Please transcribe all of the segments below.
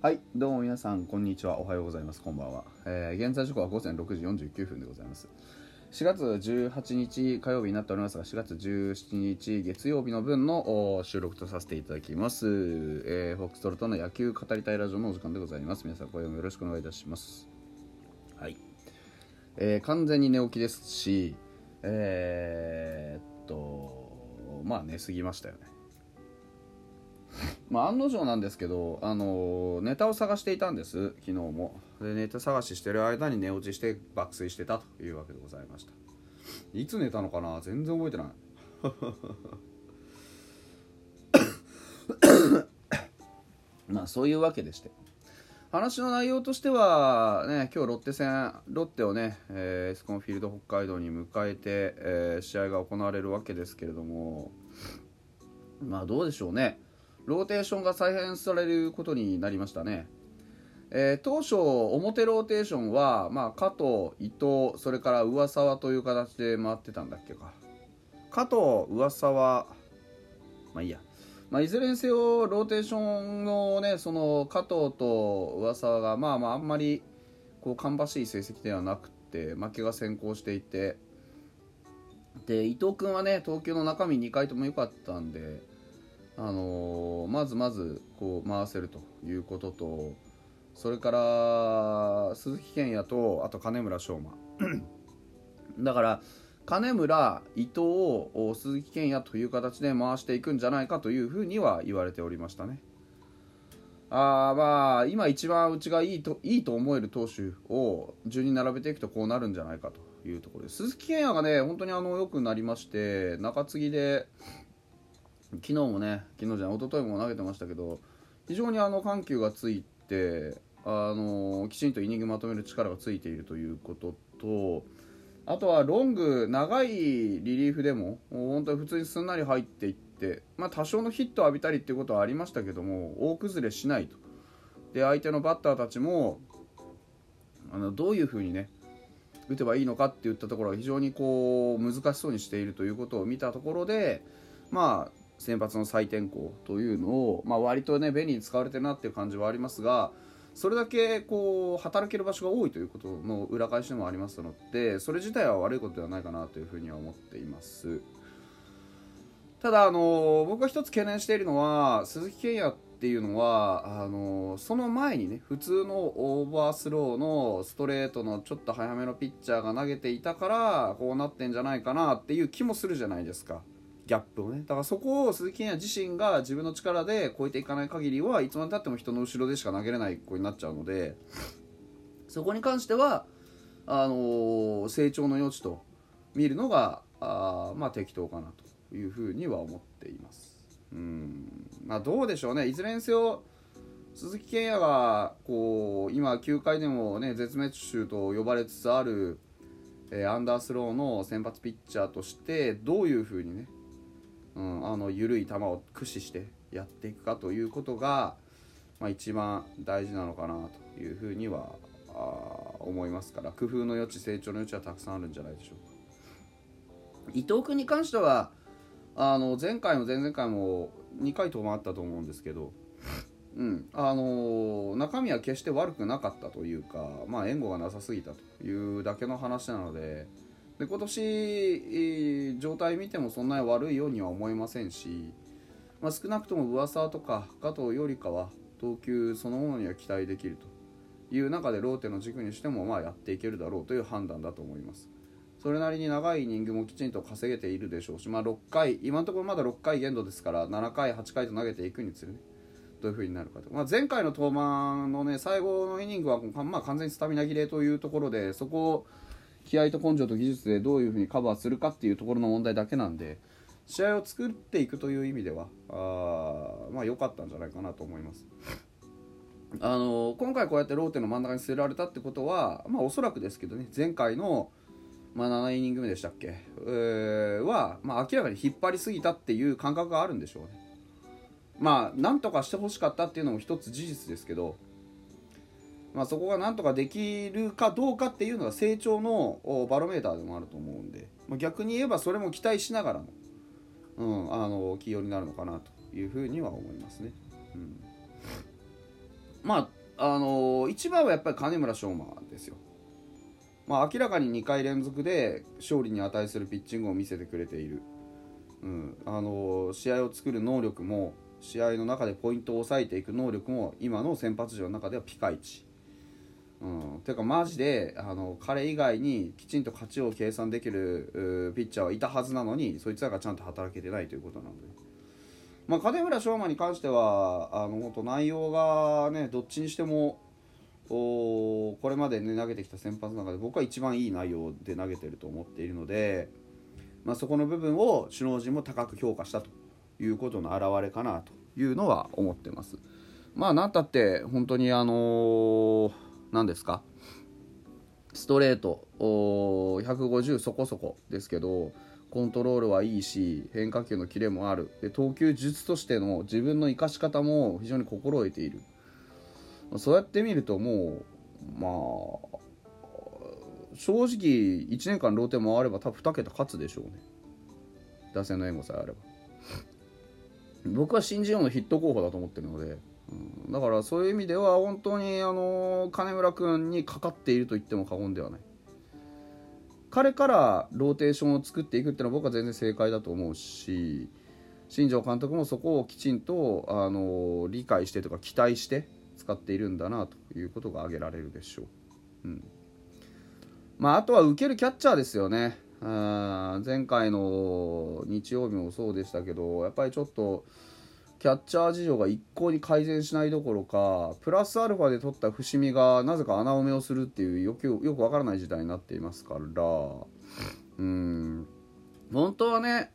はい、どうも皆さん、こんにちは。おはようございます。こんばんは。えー現在時刻は午前6時49分でございます。4月18日火曜日になっておりますが、4月17日月曜日の分のお収録とさせていただきます。えーフォックストロットの野球語りたいラジオのお時間でございます。皆さん、声をよろしくお願いいたします。はい。えー完全に寝起きですし、えーっと、まあ寝すぎましたよね。まあ、案の定なんですけど、あのネタを探していたんです昨日も。でネタ探ししてる間に寝落ちして爆睡してたというわけでございました。いつ寝たのかな？全然覚えてない。まあそういうわけでして。話の内容としてはね今日ロッテ戦ロッテをね、えーエスコンフィールド北海道に迎えて、えー試合が行われるわけですけれどもまあどうでしょうねローテーションが再編されることになりましたね、えー当初表ローテーションは、まあ、加藤伊藤それから上沢という形で回ってたんだっけか。加藤上沢まあいいや。まあ、いずれにせよローテーションのねその加藤と上沢がまあまああんまりこう芳しい成績ではなくて負けが先行していて。で伊藤君はね投球の中身2回とも良かったんであのまずまずこう回せるということとそれから鈴木健也とあと金村翔馬。だから金村伊藤を鈴木健也という形で回していくんじゃないかというふうには言われておりましたね。あーまあ今一番うちがいいといいと思える投手を順に並べていくとこうなるんじゃないかというところです。鈴木健也がね本当にあの良くなりまして中継ぎで昨日もね昨日じゃない一昨日も投げてましたけど非常にあの緩急がついてあのきちんとイニングまとめる力がついているということとあとはロング長いリリーフでもも本当に普通にすんなり入っていって、まあ、多少のヒットを浴びたりっていうことはありましたけども大崩れしないと。で相手のバッターたちもあのどういうふうにね打てばいいのかっていったところが非常にこう難しそうにしているということを見たところでまあ先発の再転向というのを、まあ、割とね便利に使われてるなっていう感じはありますがそれだけこう働ける場所が多いということの裏返しでもありますのでそれ自体は悪いことではないかなというふうには思っています。ただあの僕が一つ懸念しているのは鈴木健矢っていうのはあのその前にね普通のオーバースローのストレートのちょっと早めのピッチャーが投げていたからこうなってんじゃないかなっていう気もするじゃないですか。ギャップをね。だからそこを鈴木健也自身が自分の力で超えていかない限りはいつまでたっても人の後ろでしか投げれない子になっちゃうのでそこに関してはあのー成長の余地と見るのがあまあ適当かなというふうには思っています。うん。まあどうでしょうね。いずれにせよ鈴木健也がこう今球界でもね絶滅種と呼ばれつつある、えーアンダースローの先発ピッチャーとしてどういうふうにねうん、あの緩い球を駆使してやっていくかということが、まあ、一番大事なのかなというふうにはあ思いますから工夫の余地成長の余地はたくさんあるんじゃないでしょうか伊藤君に関してはあの前回も前々回も2回ともあったと思うんですけど、うんあの中身は決して悪くなかったというか、まあ、援護がなさすぎたというだけの話なので。で今年えー状態見てもそんなに悪いようには思えませんし、まあ、少なくとも上沢とか加藤よりかは投球そのものには期待できるという中でローテの軸にしてもまあやっていけるだろうという判断だと思います。それなりに長いイニングもきちんと稼げているでしょうし、まあ、6回今のところまだ6回限度ですから7回8回と投げていくにつれねどういう風になるかと、まあ、前回の登板のね最後のイニングは、まあ、完全にスタミナ切れというところでそこを気合と根性と技術でどういうふうにカバーするかっていうところの問題だけなんで試合を作っていくという意味ではあまあ良かったんじゃないかなと思います。あの今回こうやってローテの真ん中に据えられたってことは、まあ、おそらくですけどね前回の、まあ、7イニング目でしたっけ、えーは、まあ、明らかに引っ張りすぎたっていう感覚があるんでしょうね。まあなんとかしてほしかったっていうのも一つ事実ですけどまあ、そこがなんとかできるかどうかっていうのが成長のバロメーターでもあると思うんで、まあ、逆に言えばそれも期待しながらの,、うん、あの起用になるのかなというふうには思いますね。うんまああの一番はやっぱり金村翔馬ですよ。まあ、明らかに2回連続で勝利に値するピッチングを見せてくれている、うんあの試合を作る能力も試合の中でポイントを抑えていく能力も今の先発陣の中ではピカイチ。うん、ていうかマジであの彼以外にきちんと勝ちを計算できるピッチャーはいたはずなのにそいつらがちゃんと働けてないということなので、まあ、金村翔馬に関してはあの本当内容がねどっちにしてもおこれまで、ね、投げてきた先発の中で僕は一番いい内容で投げてると思っているので、まあ、そこの部分を首脳陣も高く評価したということの表れかなというのは思ってます。まあ、なんたって本当にあのー、何ですか？ストレート。150そこそこですけどコントロールはいいし変化球のキレもある。で投球術としての自分の生かし方も非常に心得ている。そうやって見るともうまあ正直1年間ローテ回れば多分2桁勝つでしょうね。打線の援護さえあれば。僕は新人王のヒット候補だと思ってるので、だからそういう意味では本当にあの金村君にかかっていると言っても過言ではない彼からローテーションを作っていくっていうのは僕は全然正解だと思うし新庄監督もそこをきちんとあの理解してとか期待して使っているんだなということが挙げられるでしょう。うんまあ、あとは受けるキャッチャーですよね。前回の日曜日もそうでしたけどやっぱりちょっとキャッチャー事情が一向に改善しないどころかプラスアルファで取った伏見がなぜか穴埋めをするっていうよくよくわからない事態になっていますから。うん。本当はね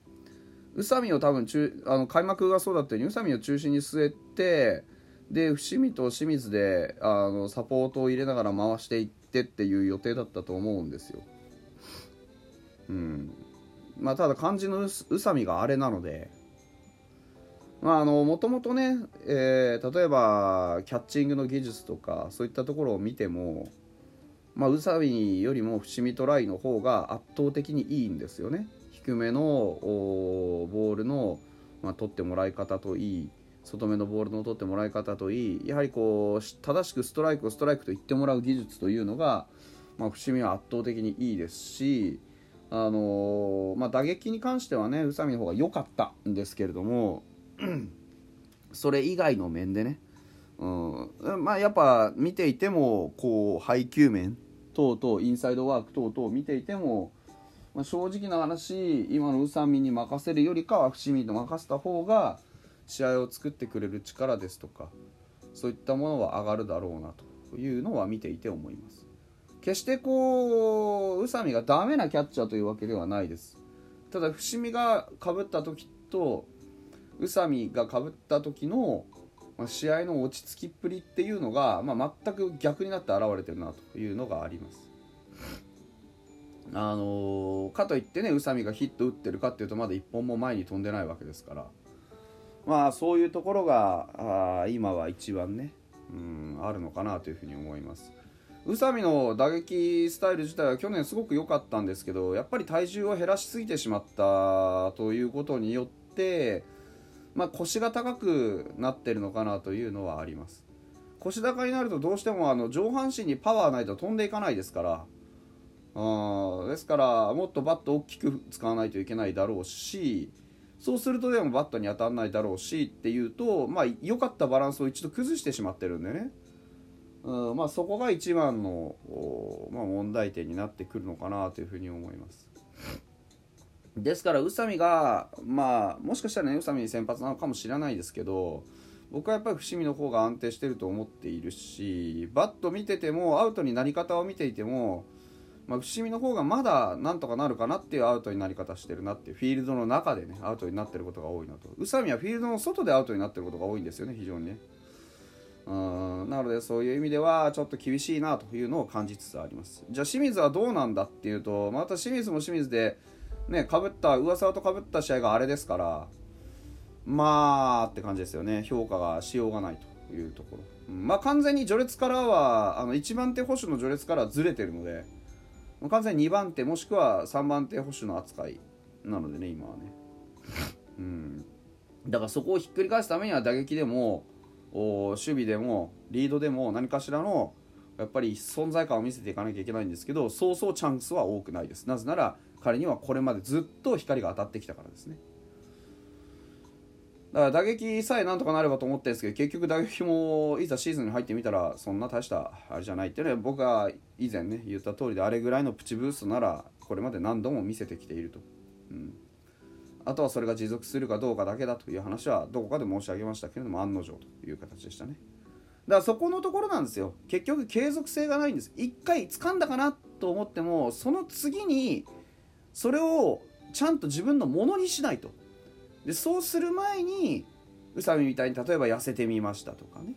宇佐美を多分中あの開幕がそうだったように宇佐美を中心に据えてで伏見と清水であのサポートを入れながら回していってっていう予定だったと思うんですよ。うん。まあ、ただ漢字の宇佐美があれなのでまああのもともとね、えー、例えばキャッチングの技術とかそういったところを見てもまあ、宇佐美よりも伏見トライの方が圧倒的にいいんですよね。低めのボールの、まあ、取ってもらい方といい外目のボールの取ってもらい方といいやはりこう正しくストライクをストライクと言ってもらう技術というのが、まあ、伏見は圧倒的にいいですしあのまあ、打撃に関してはね宇佐美の方が良かったんですけれどもそれ以外の面でね、うん。まあ、やっぱ見ていてもこう配球面等々インサイドワーク等々見ていても、まあ、正直な話今の宇佐美に任せるよりかは伏見に任せた方が試合を作ってくれる力ですとかそういったものは上がるだろうなというのは見ていて思います。決してこう宇佐美がダメなキャッチャーというわけではないです。ただ伏見がかぶった時と宇佐美がかぶった時の試合の落ち着きっぷりっていうのが、まあ、全く逆になって現れてるなというのがあります。あのー、かといってね宇佐美がヒット打ってるかっていうとまだ1本も前に飛んでないわけですから。まあそういうところがあ今は一番ねうんあるのかなというふうに思います。宇佐美の打撃スタイル自体は去年すごく良かったんですけどやっぱり体重を減らしすぎてしまったということによって、まあ、腰が高くなってるのかなというのはあります。腰高になるとどうしてもあの上半身にパワーないと飛んでいかないですから。あですからもっとバット大きく使わないといけないだろうしそうするとでもバットに当たらないだろうしっていうとまあ良かったバランスを一度崩してしまってるんでね。うんまあ、そこが一番の、まあ、問題点になってくるのかなというふうに思います。ですから宇佐美が、まあ、もしかしたらね宇佐美先発なのかもしれないですけど僕はやっぱり伏見の方が安定してると思っているしバット見ててもアウトになり方を見ていても、まあ、伏見の方がまだなんとかなるかなっていうアウトになり方してるなっていうフィールドの中でねアウトになってることが多いなと宇佐美はフィールドの外でアウトになってることが多いんですよね非常にね。うんなのでそういう意味ではちょっと厳しいなというのを感じつつありますじゃあ清水はどうなんだっていうとまた清水も清水でねかぶった噂とかぶった試合があれですからまあって感じですよね。評価がしようがないというところ、まあ完全に序列からはあの1番手捕手の序列からはずれてるので完全に2番手もしくは3番手捕手の扱いなのでね今はね。うん。だからそこをひっくり返すためには打撃でも守備でもリードでも何かしらのやっぱり存在感を見せていかなきゃいけないんですけどそうそうチャンスは多くないです。なぜなら彼にはこれまでずっと光が当たってきたからですね。だから打撃さえなんとかなればと思ってるんですけど結局打撃もいざシーズンに入ってみたらそんな大したあれじゃないっていうのは僕が以前ね言った通りであれぐらいのプチブーストならこれまで何度も見せてきていると、うん、あとはそれが持続するかどうかだけだという話はどこかで申し上げましたけれども案の定という形でしたね。だからそこのところなんですよ。結局継続性がないんです。一回掴んだかなと思ってもその次にそれをちゃんと自分のものにしないと。でそうする前に宇佐美みたいに例えば痩せてみましたとかね。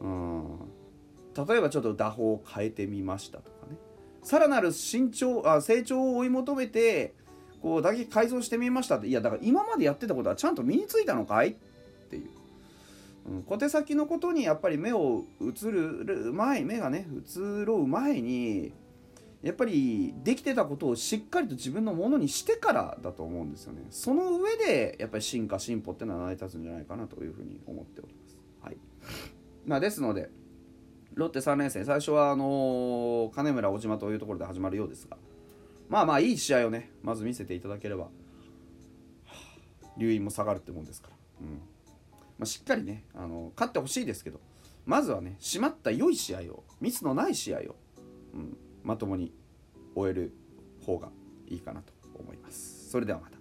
うん。例えばちょっと打法を変えてみましたとかね。さらなる身長あ成長を追い求めてこう打撃改造してみましたって。いやだから今までやってたことはちゃんと身についたのかい？っていう、うん、小手先のことにやっぱり目を移る前目がね移ろう前にやっぱりできてたことをしっかりと自分のものにしてからだと思うんですよね。その上でやっぱり進化進歩っていうのは成り立つんじゃないかなというふうに思っております。はい。まあですのでロッテ3連戦最初はあの金村小島というところで始まるようですがまあまあいい試合をねまず見せていただければ留飲も下がるってもんですから、うん。まあ、しっかりねあの勝ってほしいですけどまずはね締まった良い試合をミスのない試合を、うん、まともに終える方がいいかなと思います。それではまた。